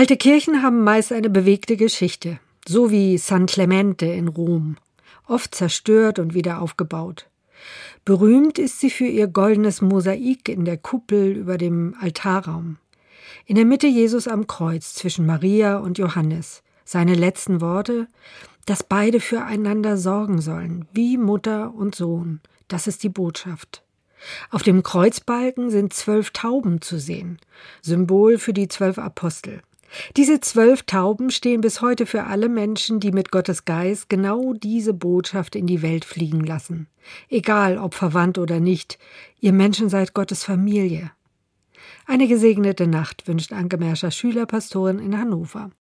Alte Kirchen haben meist eine bewegte Geschichte, so wie San Clemente in Rom, oft zerstört und wieder aufgebaut. Berühmt ist sie für ihr goldenes Mosaik in der Kuppel über dem Altarraum. In der Mitte Jesus am Kreuz zwischen Maria und Johannes. Seine letzten Worte, dass beide füreinander sorgen sollen, wie Mutter und Sohn. Das ist die Botschaft. Auf dem Kreuzbalken sind zwölf Tauben zu sehen, Symbol für die zwölf Apostel. Diese zwölf Tauben stehen bis heute für alle Menschen, die mit Gottes Geist genau diese Botschaft in die Welt fliegen lassen. Egal ob verwandt oder nicht, ihr Menschen seid Gottes Familie. Eine gesegnete Nacht wünscht Anke Merscher Schülerpastorin in Hannover.